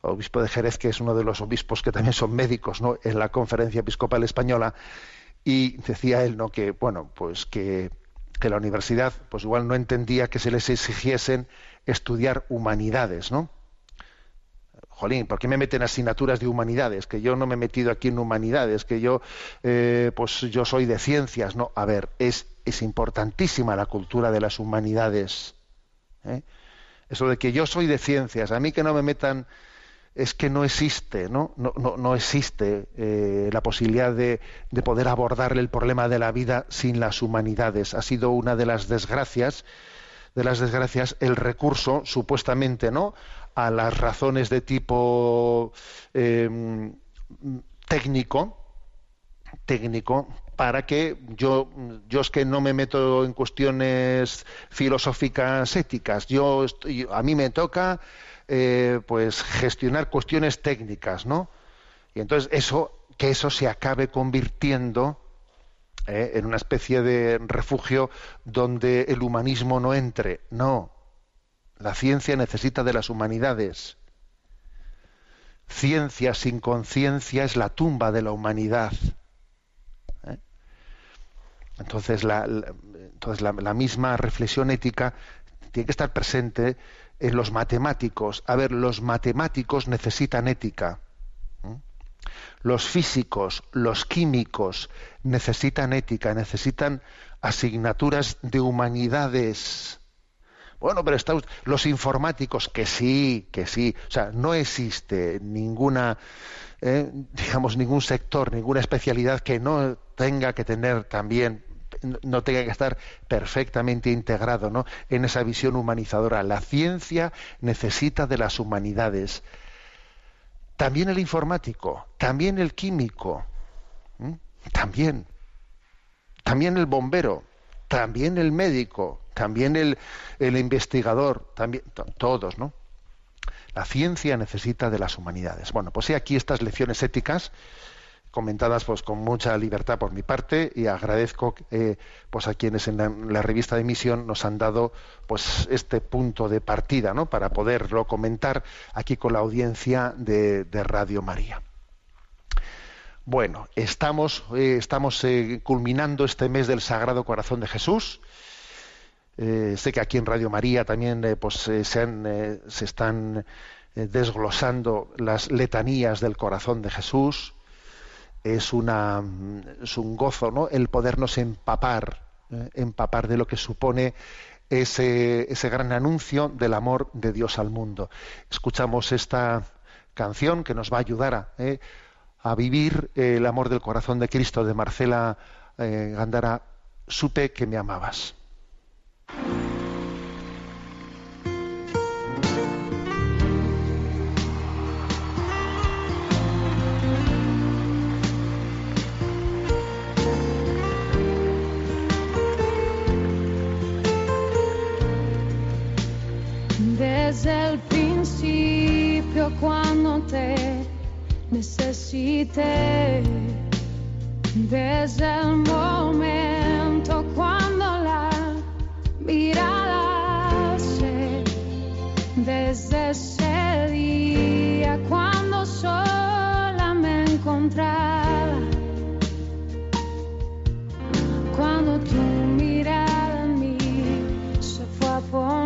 obispo de Jerez, que es uno de los obispos que también son médicos ¿no? en la Conferencia Episcopal Española, y decía él ¿no? que, bueno, pues que, que la universidad pues igual no entendía que se les exigiesen estudiar humanidades, ¿no? Jolín, ¿por qué me meten asignaturas de humanidades? Que yo no me he metido aquí en humanidades, que yo, eh, pues yo soy de ciencias, ¿no? A ver, es, es importantísima la cultura de las humanidades. ¿eh? Eso de que yo soy de ciencias, a mí que no me metan, es que no existe, ¿no? No, no, no existe eh, la posibilidad de, de poder abordar el problema de la vida sin las humanidades. Ha sido una de las desgracias de las desgracias el recurso supuestamente no a las razones de tipo em, técnico técnico para que yo yo es que no me meto en cuestiones filosóficas éticas. Yo a mí me toca eh, pues gestionar cuestiones técnicas no y entonces eso que eso se acabe convirtiendo ¿eh? en una especie de refugio donde el humanismo no entre. No, la ciencia necesita de las humanidades. Ciencia sin conciencia es la tumba de la humanidad. ¿eh? Entonces, la, entonces la, misma reflexión ética tiene que estar presente en los matemáticos. A ver, los matemáticos necesitan ética. Los físicos, los químicos necesitan ética, necesitan asignaturas de humanidades. Bueno, pero está los informáticos que sí, que sí. O sea, no existe ninguna, eh, digamos, ningún sector, ninguna especialidad que no tenga que tener también no tenga que estar perfectamente integrado ¿no? en esa visión humanizadora. La ciencia necesita de las humanidades también el informático, también el químico, también, también el bombero, también el médico, también el, el investigador, también todos, ¿no? La ciencia necesita de las humanidades. Bueno, pues he aquí estas lecciones éticas comentadas pues con mucha libertad por mi parte y agradezco eh, pues a quienes en la, revista de Misión nos han dado pues este punto de partida ¿no? para poderlo comentar aquí con la audiencia de, Radio María. Bueno, estamos, eh, estamos eh, culminando este mes del Sagrado Corazón de Jesús. sé que aquí en Radio María también pues, se, se están desglosando las letanías del corazón de Jesús es, una, es un gozo, ¿no? El podernos empapar, ¿eh? empapar de lo que supone ese, ese gran anuncio del amor de Dios al mundo. Escuchamos esta canción que nos va a ayudar a, ¿eh? vivir el amor del corazón de Cristo de Marcela eh, Gandara. Supe que me amabas. desde el principio cuando te necesité, desde el momento cuando la mirada se, desde ese día cuando sola me encontraba, cuando tu mirada en mí se fue a poner.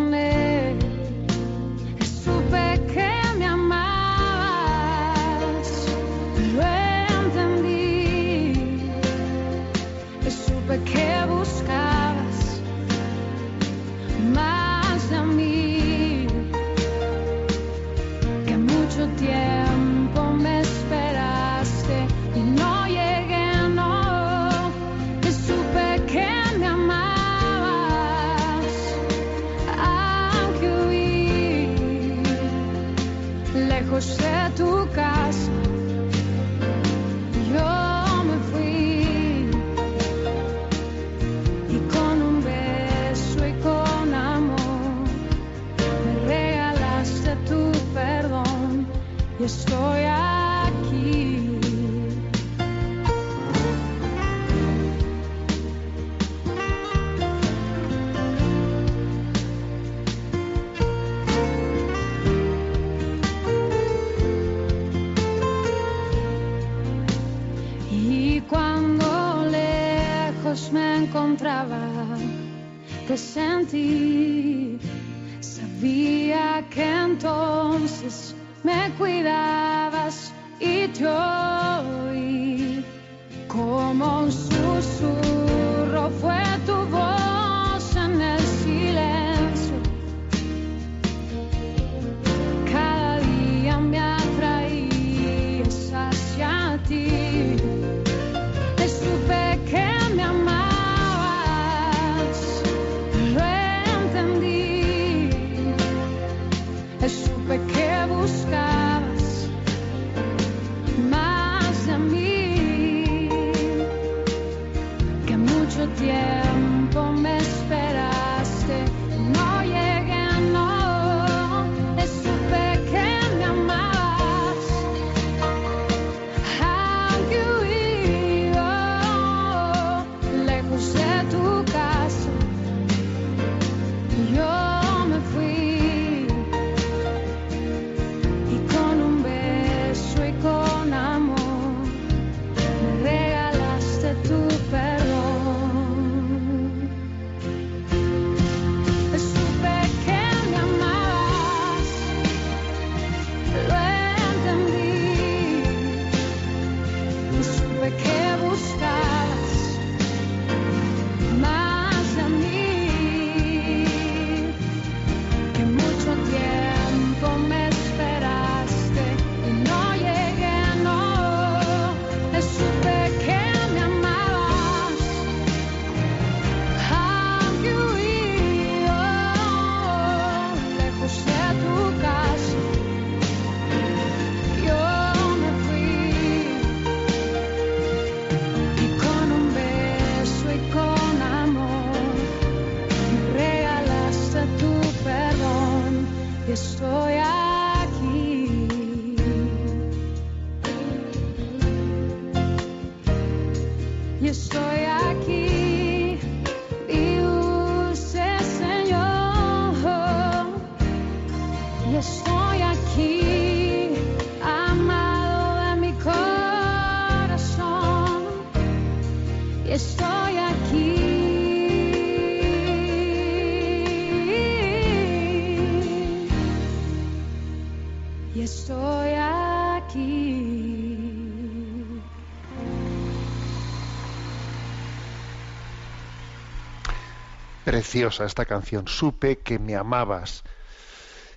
preciosa esta canción, supe que me amabas.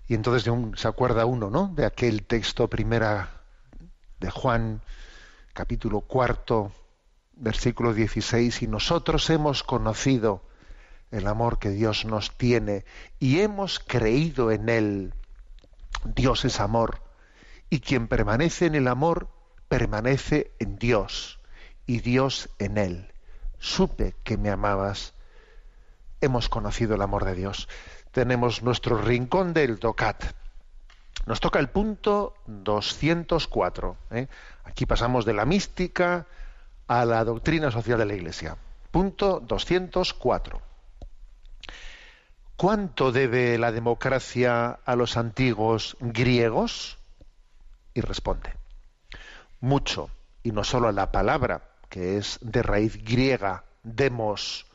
Y entonces se acuerda uno, ¿no? De aquel texto primera de Juan, capítulo cuarto, versículo 16, y nosotros hemos conocido el amor que Dios nos tiene y hemos creído en Él. Dios es amor, y quien permanece en el amor, permanece en Dios, y Dios en Él. Supe que me amabas hemos conocido el amor de Dios. Tenemos nuestro rincón del DOCAT. Nos toca el punto 204. ¿eh? Aquí pasamos de la mística a la doctrina social de la Iglesia. Punto 204. ¿Cuánto debe la democracia a los antiguos griegos? Y responde, mucho, y no solo a la palabra, que es de raíz griega, demos,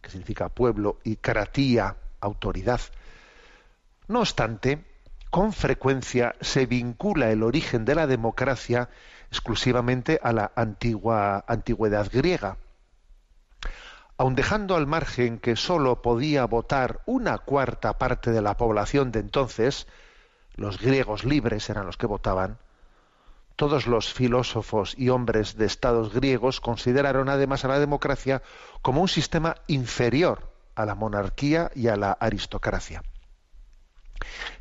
que significa pueblo, y kratía, autoridad. No obstante, con frecuencia se vincula el origen de la democracia exclusivamente a la antigua antigüedad griega. Aun dejando al margen que sólo podía votar una cuarta parte de la población de entonces, los griegos libres eran los que votaban, todos los filósofos y hombres de estados griegos consideraron además a la democracia como un sistema inferior a la monarquía y a la aristocracia.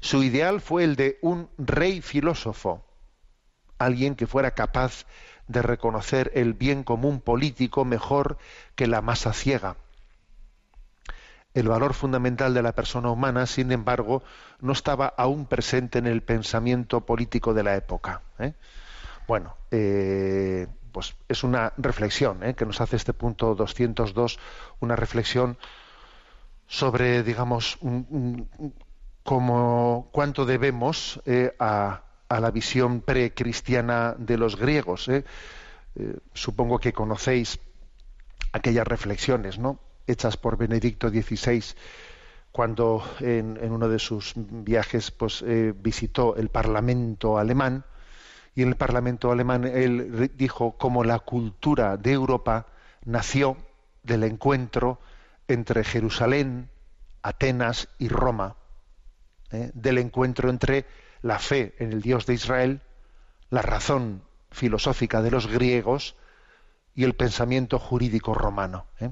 Su ideal fue el de un rey filósofo, alguien que fuera capaz de reconocer el bien común político mejor que la masa ciega. El valor fundamental de la persona humana, sin embargo, no estaba aún presente en el pensamiento político de la época. ¿eh? Bueno, eh, pues es una reflexión ¿eh? que nos hace este punto 202, una reflexión sobre, digamos, como cuánto debemos eh, a, la visión precristiana de los griegos. Supongo que conocéis aquellas reflexiones, ¿no? hechas por Benedicto XVI cuando en, en uno de sus viajes pues, visitó el Parlamento alemán y en el Parlamento alemán él dijo cómo la cultura de Europa nació del encuentro entre Jerusalén, Atenas y Roma, ¿eh? del encuentro entre la fe en el Dios de Israel, la razón filosófica de los griegos y el pensamiento jurídico romano. ¿eh?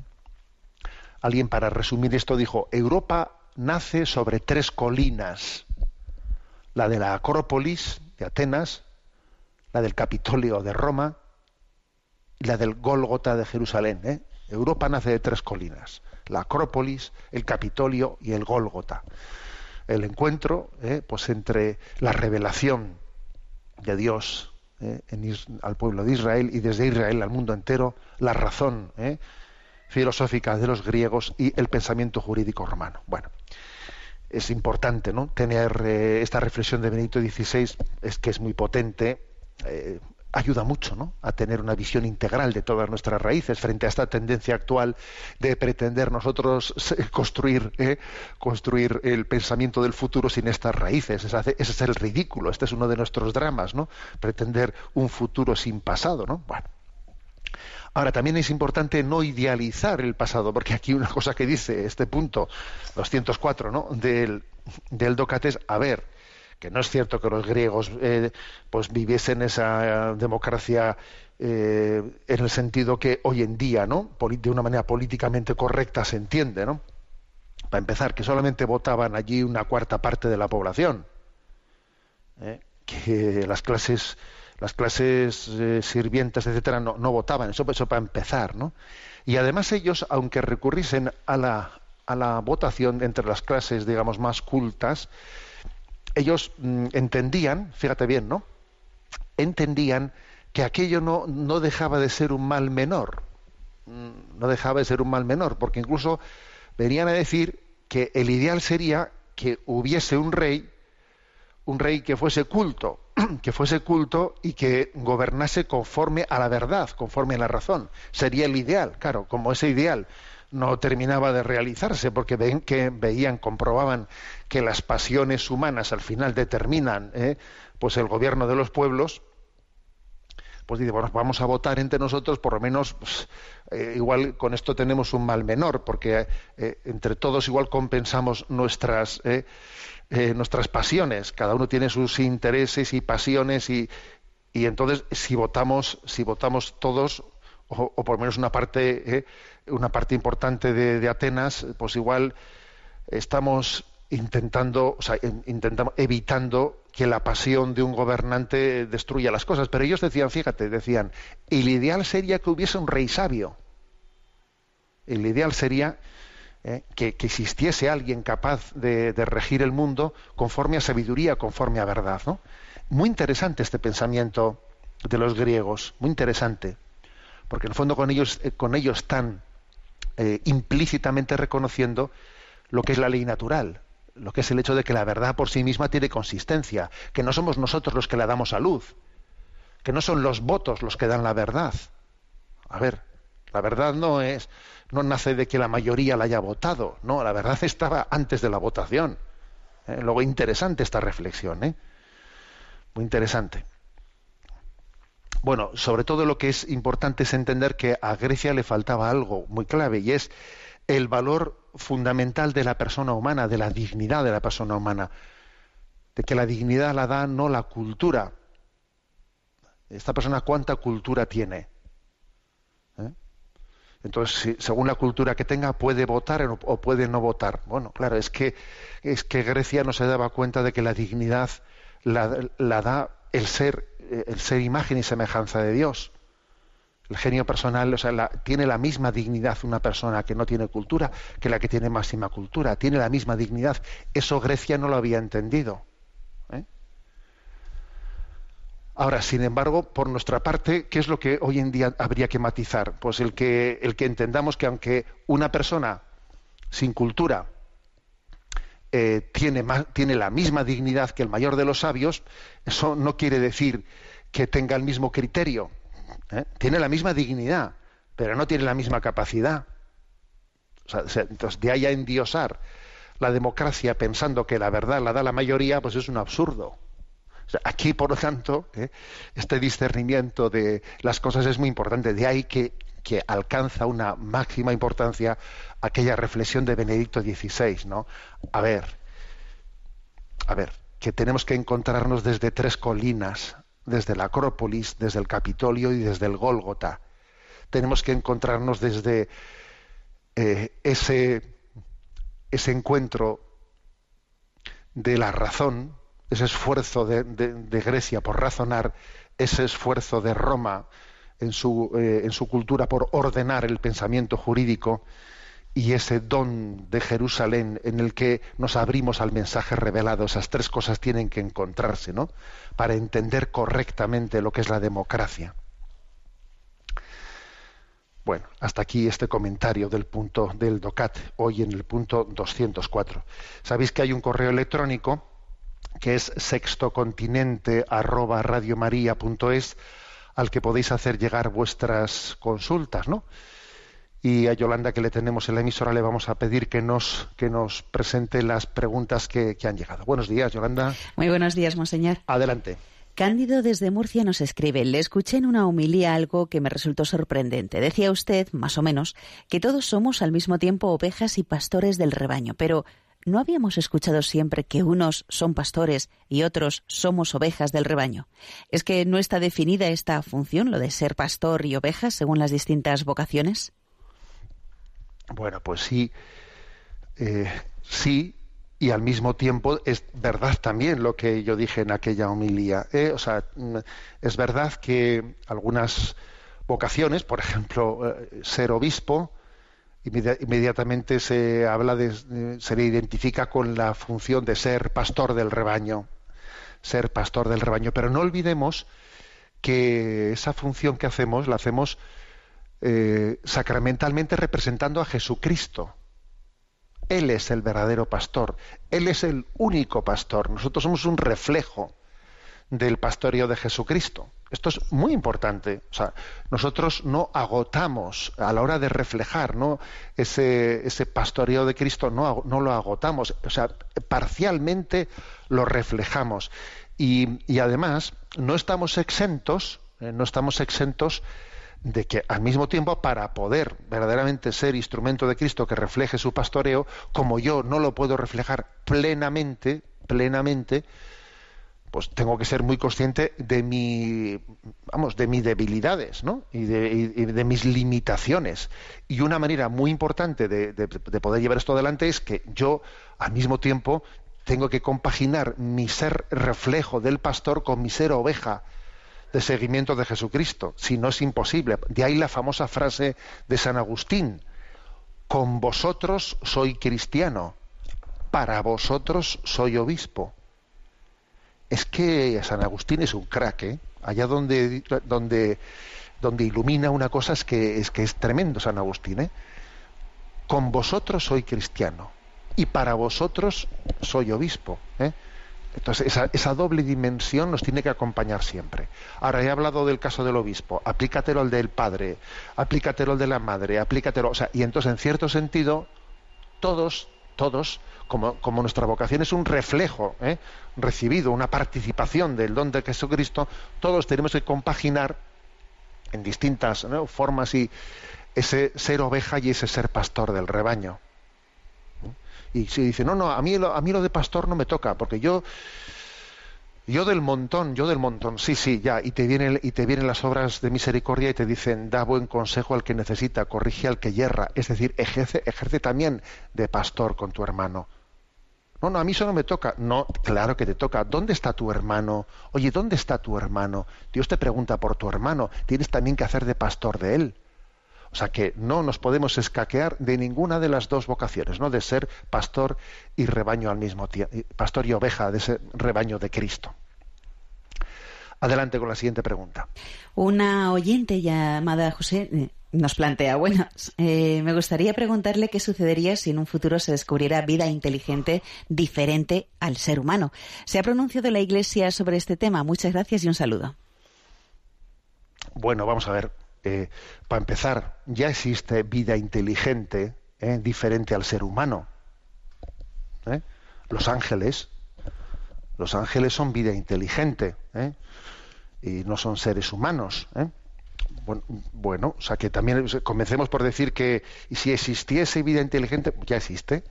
Alguien para resumir esto dijo, Europa nace sobre tres colinas, la de la Acrópolis de Atenas, la del Capitolio de Roma y la del Gólgota de Jerusalén. ¿eh? Europa nace de tres colinas la Acrópolis, el Capitolio y el Gólgota. El encuentro eh, pues entre la revelación de Dios eh, en al pueblo de Israel y desde Israel al mundo entero, la razón filosófica de los griegos y el pensamiento jurídico romano. Bueno, es importante ¿no? tener esta reflexión de Benedicto XVI, es que es muy potente ayuda mucho ¿no? a tener una visión integral de todas nuestras raíces frente a esta tendencia actual de pretender nosotros construir, ¿eh? construir el pensamiento del futuro sin estas raíces. Ese, es el ridículo, este es uno de nuestros dramas, ¿no? pretender un futuro sin pasado. ¿no? Bueno. Ahora, también es importante no idealizar el pasado, porque aquí una cosa que dice este punto 204 ¿no? del, del Docates, a ver, que no es cierto que los griegos eh, pues viviesen esa democracia eh, en el sentido que hoy en día, ¿no? de una manera políticamente correcta se entiende, ¿no? Para empezar, que solamente votaban allí una cuarta parte de la población, ¿eh? que las clases las clases eh, sirvientes, etcétera, no, no votaban. Eso, eso para empezar, ¿no? Y además ellos, aunque recurriesen a la, a la votación entre las clases, digamos, más cultas, ellos mm, entendían, fíjate bien, ¿no? Entendían que aquello no, no dejaba de ser un mal menor, mm, no dejaba de ser un mal menor, porque incluso venían a decir que el ideal sería que hubiese un rey, un rey que fuese culto, [clears throat] que fuese culto y que gobernase conforme a la verdad, conforme a la razón. Sería el ideal, claro, como ese ideal no terminaba de realizarse porque ven que veían comprobaban que las pasiones humanas al final determinan ¿eh? pues el gobierno de los pueblos pues dice bueno vamos a votar entre nosotros por lo menos pues, eh, igual con esto tenemos un mal menor porque eh, entre todos igual compensamos nuestras eh, eh, nuestras pasiones cada uno tiene sus intereses y pasiones y, y entonces si votamos si votamos todos o, o por lo menos una parte una parte importante de, Atenas, pues igual estamos intentando, o sea, intentamos, evitando que la pasión de un gobernante destruya las cosas. Pero ellos decían, fíjate, decían, el ideal sería que hubiese un rey sabio. El ideal sería ¿eh? que, que existiese alguien capaz de, regir el mundo conforme a sabiduría, conforme a verdad. ¿no? Muy interesante este pensamiento de los griegos, muy interesante, porque en el fondo con ellos, eh, con ellos están eh, implícitamente reconociendo lo que es la ley natural, lo que es el hecho de que la verdad por sí misma tiene consistencia, que no somos nosotros los que la damos a luz, que no son los votos los que dan la verdad. A ver, la verdad no es, no nace de que la mayoría la haya votado, no, la verdad estaba antes de la votación. Eh, luego interesante esta reflexión, ¿eh? muy interesante. Bueno, sobre todo lo que es importante es entender que a Grecia le faltaba algo muy clave y es el valor fundamental de la persona humana, de la dignidad de la persona humana, de que la dignidad la da no la cultura. Esta persona cuánta cultura tiene. ¿Eh? Entonces, según la cultura que tenga, puede votar o puede no votar. Bueno, claro, es que es que Grecia no se daba cuenta de que la dignidad la, la da el ser, el ser imagen y semejanza de Dios. El genio personal, o sea, la- tiene la misma dignidad una persona que no tiene cultura que la que tiene máxima cultura. Tiene la misma dignidad. Eso Grecia no lo había entendido. ¿eh? Ahora, sin embargo, por nuestra parte, ¿qué es lo que hoy en día habría que matizar? Pues el que, el que entendamos que aunque una persona sin cultura eh, tiene, ma- tiene la misma dignidad que el mayor de los sabios, eso no quiere decir que tenga el mismo criterio. ¿eh? Tiene la misma dignidad, pero no tiene la misma capacidad. Entonces, de ahí a endiosar la democracia pensando que la verdad la da la mayoría, pues es un absurdo. Aquí, por lo tanto, ¿eh? este discernimiento de las cosas es muy importante. De ahí que, que alcanza una máxima importancia aquella reflexión de Benedicto XVI, ¿no? A ver, a ver, que tenemos que encontrarnos desde tres colinas, desde la Acrópolis, desde el Capitolio y desde el Gólgota. Tenemos que encontrarnos desde eh, ese, ese encuentro de la razón, ese esfuerzo de, de- de Grecia por razonar, ese esfuerzo de Roma en su, eh, en su cultura por ordenar el pensamiento jurídico y ese don de Jerusalén en el que nos abrimos al mensaje revelado. Esas tres cosas tienen que encontrarse, ¿no? Para entender correctamente lo que es la democracia. Bueno, hasta aquí este comentario del punto del DOCAT, hoy en el punto 204. Sabéis que hay un correo electrónico que es sextocontinente arroba radiomaria.es al que podéis hacer llegar vuestras consultas, ¿no? Y a Yolanda, que le tenemos en la emisora, le vamos a pedir que nos, que nos presente las preguntas que, que han llegado. Buenos días, Yolanda. Muy buenos días, monseñor. Adelante. Cándido desde Murcia nos escribe, le escuché en una homilía algo que me resultó sorprendente. Decía usted, más o menos, que todos somos al mismo tiempo ovejas y pastores del rebaño, pero ¿no habíamos escuchado siempre que unos son pastores y otros somos ovejas del rebaño? ¿Es que no está definida esta función, lo de ser pastor y ovejas, según las distintas vocaciones? Bueno, pues sí, eh, sí, y al mismo tiempo es verdad también lo que yo dije en aquella homilía. ¿eh? O sea, mm, es verdad que algunas vocaciones, por ejemplo, eh, ser obispo, inmediatamente se habla de, se le identifica con la función de ser pastor del rebaño, ser pastor del rebaño. Pero no olvidemos que esa función que hacemos la hacemos eh, sacramentalmente representando a Jesucristo. Él es el verdadero pastor, Él es el único pastor. Nosotros somos un reflejo del pastoreo de Jesucristo. Esto es muy importante. O sea, nosotros no agotamos a la hora de reflejar ¿no? ese, ese pastoreo de Cristo, no, no lo agotamos. O sea, parcialmente lo reflejamos. Y, y además, no estamos exentos, eh, no estamos exentos de que al mismo tiempo para poder verdaderamente ser instrumento de Cristo que refleje su pastoreo, como yo no lo puedo reflejar plenamente, plenamente, pues tengo que ser muy consciente de mis debilidades y, de, mis limitaciones. Y una manera muy importante de- de poder llevar esto adelante es que yo al mismo tiempo tengo que compaginar mi ser reflejo del pastor con mi ser oveja de seguimiento de Jesucristo. Si no es imposible. De ahí la famosa frase de San Agustín con vosotros soy cristiano, para vosotros soy obispo. Es que San Agustín es un crack, ¿eh? allá donde, donde, donde ilumina una cosa es que, es que es tremendo San Agustín. ¿eh? Con vosotros soy cristiano y para vosotros soy obispo. ¿eh? Entonces, esa, esa, doble dimensión nos tiene que acompañar siempre. Ahora, he hablado del caso del obispo, aplícatelo al del padre, aplícatelo al de la madre, aplícatelo. O sea, y entonces, en cierto sentido, todos, todos, como, como nuestra vocación es un reflejo ¿eh? recibido, una participación del don de Jesucristo, todos tenemos que compaginar en distintas formas y ese ser oveja y ese ser pastor del rebaño. Y se dice, no, no, a mí, lo, a mí lo de pastor no me toca, porque yo, yo del montón, yo del montón, sí, sí, ya, y te, vienen, y te vienen las obras de misericordia y te dicen, da buen consejo al que necesita, corrige al que yerra, es decir, ejerce, ejerce también de pastor con tu hermano. No, no, a mí eso no me toca. No, claro que te toca. ¿Dónde está tu hermano? Oye, ¿dónde está tu hermano? Dios te pregunta por tu hermano. Tienes también que hacer de pastor de él. O sea que no nos podemos escaquear de ninguna de las dos vocaciones, ¿no? De ser pastor y rebaño al mismo tiempo, pastor y oveja de ese rebaño de Cristo. Adelante con la siguiente pregunta. Una oyente llamada José eh, nos plantea, bueno, eh, me gustaría preguntarle qué sucedería si en un futuro se descubriera vida inteligente diferente al ser humano. ¿Se ha pronunciado la Iglesia sobre este tema? Muchas gracias y un saludo. Bueno, vamos a ver. Eh, para empezar, ya existe vida inteligente eh, diferente al ser humano. ¿eh? Los ángeles, los ángeles son vida inteligente y no son seres humanos. Bueno, bueno, o sea que también comencemos por decir que si existiese vida inteligente, ya existe.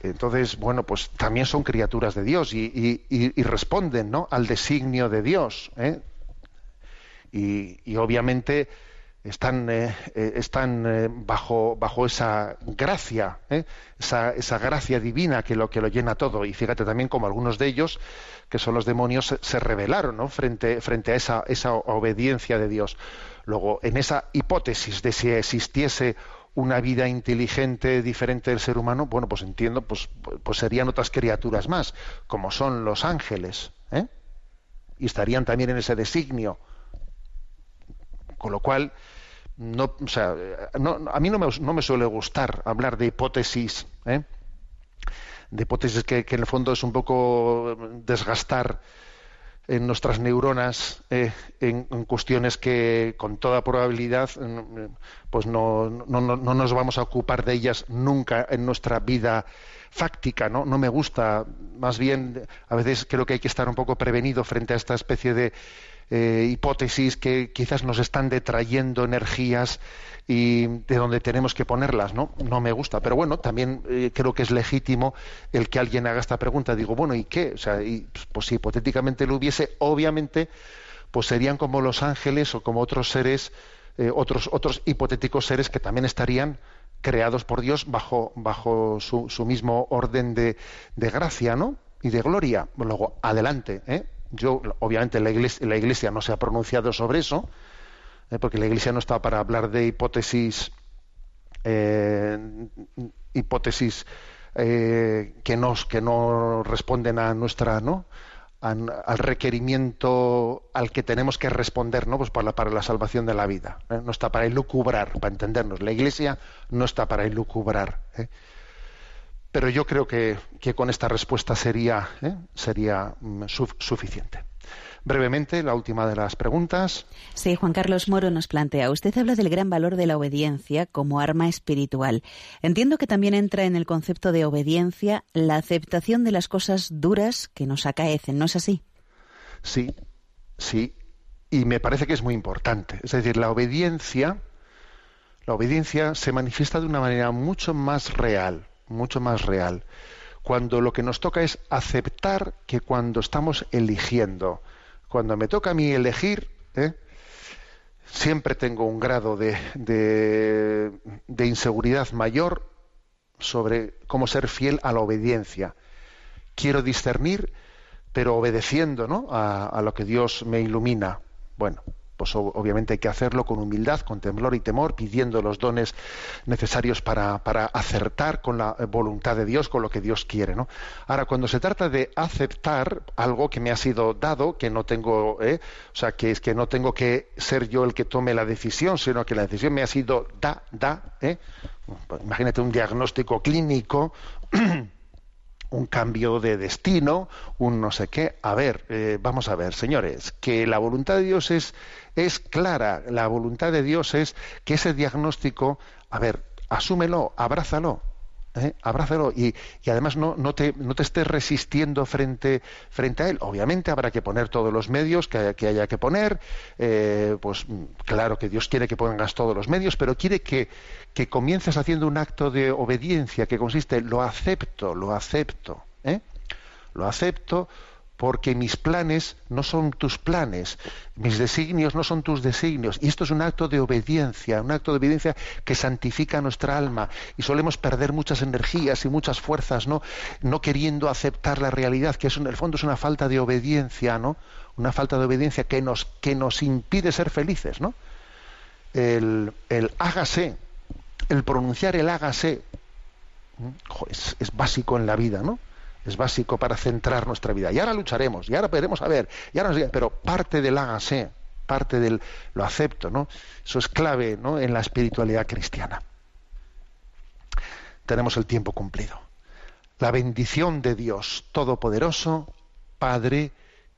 Entonces, bueno, pues también son criaturas de Dios y, responden ¿no? al designio de Dios. Y, obviamente están, eh, están eh, bajo, bajo esa gracia, ¿eh? esa, esa, gracia divina que lo, que lo llena todo. Y fíjate también como algunos de ellos, que son los demonios, se, rebelaron ¿no? frente, frente a esa, esa obediencia de Dios. Luego, en esa hipótesis de si existiese una vida inteligente diferente del ser humano, bueno, pues entiendo, pues, pues serían otras criaturas más, como son los ángeles, ¿eh? y estarían también en ese designio. Con lo cual, no, o sea, no, a mí no me, no me, suele gustar hablar de hipótesis, ¿eh? de hipótesis que, en el fondo es un poco desgastar en nuestras neuronas eh, en, cuestiones que con toda probabilidad pues no, no, no, no, nos vamos a ocupar de ellas nunca en nuestra vida fáctica, ¿no? No me gusta, más bien a veces creo que hay que estar un poco prevenido frente a esta especie de eh, hipótesis que quizás nos están detrayendo energías y de donde tenemos que ponerlas, ¿no? No me gusta, pero bueno, también eh, creo que es legítimo el que alguien haga esta pregunta. Digo, bueno, ¿y qué? O sea, y, pues si hipotéticamente lo hubiese, obviamente, pues serían como los ángeles o como otros seres, eh, otros otros hipotéticos seres que también estarían creados por Dios bajo bajo su, su mismo orden de, de gracia, ¿no? Y de gloria. Luego, adelante, ¿eh? Yo, obviamente, la iglesia, la iglesia no se ha pronunciado sobre eso, eh, porque la Iglesia no está para hablar de hipótesis, eh, hipótesis eh, que, nos, que no responden a nuestra, ¿no? An, al requerimiento al que tenemos que responder, ¿no? Pues para, para la salvación de la vida. No está para ilucubrar, para entendernos. La Iglesia no está para ilucubrar. ¿eh? Pero yo creo que, que, con esta respuesta sería, ¿eh? sería mm, su, suficiente. Brevemente, la última de las preguntas. Sí, Juan Carlos Moro nos plantea, usted habla del gran valor de la obediencia como arma espiritual. Entiendo que también entra en el concepto de obediencia la aceptación de las cosas duras que nos acaecen, ¿no es así? Sí, sí, y me parece que es muy importante. Es decir, la obediencia, la obediencia se manifiesta de una manera mucho más real, mucho más real, cuando lo que nos toca es aceptar que cuando estamos eligiendo, cuando me toca a mí elegir, ¿eh? siempre tengo un grado de, de, inseguridad mayor sobre cómo ser fiel a la obediencia. Quiero discernir, pero obedeciendo ¿no? a lo que Dios me ilumina. Bueno, pues obviamente hay que hacerlo con humildad, con temblor y temor, pidiendo los dones necesarios para, para acertar con la eh, voluntad de Dios, con lo que Dios quiere. ¿no? Ahora, cuando se trata de aceptar algo que me ha sido dado, que no tengo, ¿eh? o sea, que es que no tengo que ser yo el que tome la decisión, sino que la decisión me ha sido da, da, ¿eh? imagínate un diagnóstico clínico [clears throat] un cambio de destino, un no sé qué. A ver, eh, vamos a ver, señores, que la voluntad de Dios es, es clara, la voluntad de Dios es que ese diagnóstico, a ver, asúmelo, abrázalo. ¿eh? abrázalo y, además no, no, te, no te estés resistiendo frente, a él. Obviamente habrá que poner todos los medios que, haya- que poner, eh, pues claro que Dios quiere que pongas todos los medios, pero quiere que, que comiences haciendo un acto de obediencia que consiste en lo acepto, lo acepto, ¿eh? lo acepto porque mis planes no son tus planes, mis designios no son tus designios. Y esto es un acto de obediencia, un acto de obediencia que santifica nuestra alma. Y solemos perder muchas energías y muchas fuerzas, ¿no? No queriendo aceptar la realidad, que es, en el fondo es una falta de obediencia, ¿no? Una falta de obediencia que nos, que nos impide ser felices, ¿no? El, el hágase, el pronunciar el hágase, es, es básico en la vida, ¿no? Es básico para centrar nuestra vida. Y ahora lucharemos, y ahora veremos a ver, y ahora pero parte del hágase, parte del lo acepto, ¿no? Eso es clave, ¿no? En la espiritualidad cristiana. Tenemos el tiempo cumplido. La bendición de Dios Todopoderoso, Padre,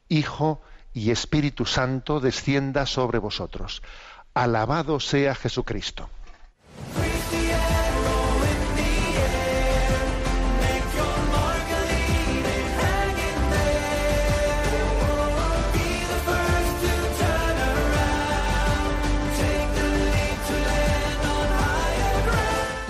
Hijo y Espíritu Santo descienda sobre vosotros. Alabado sea Jesucristo.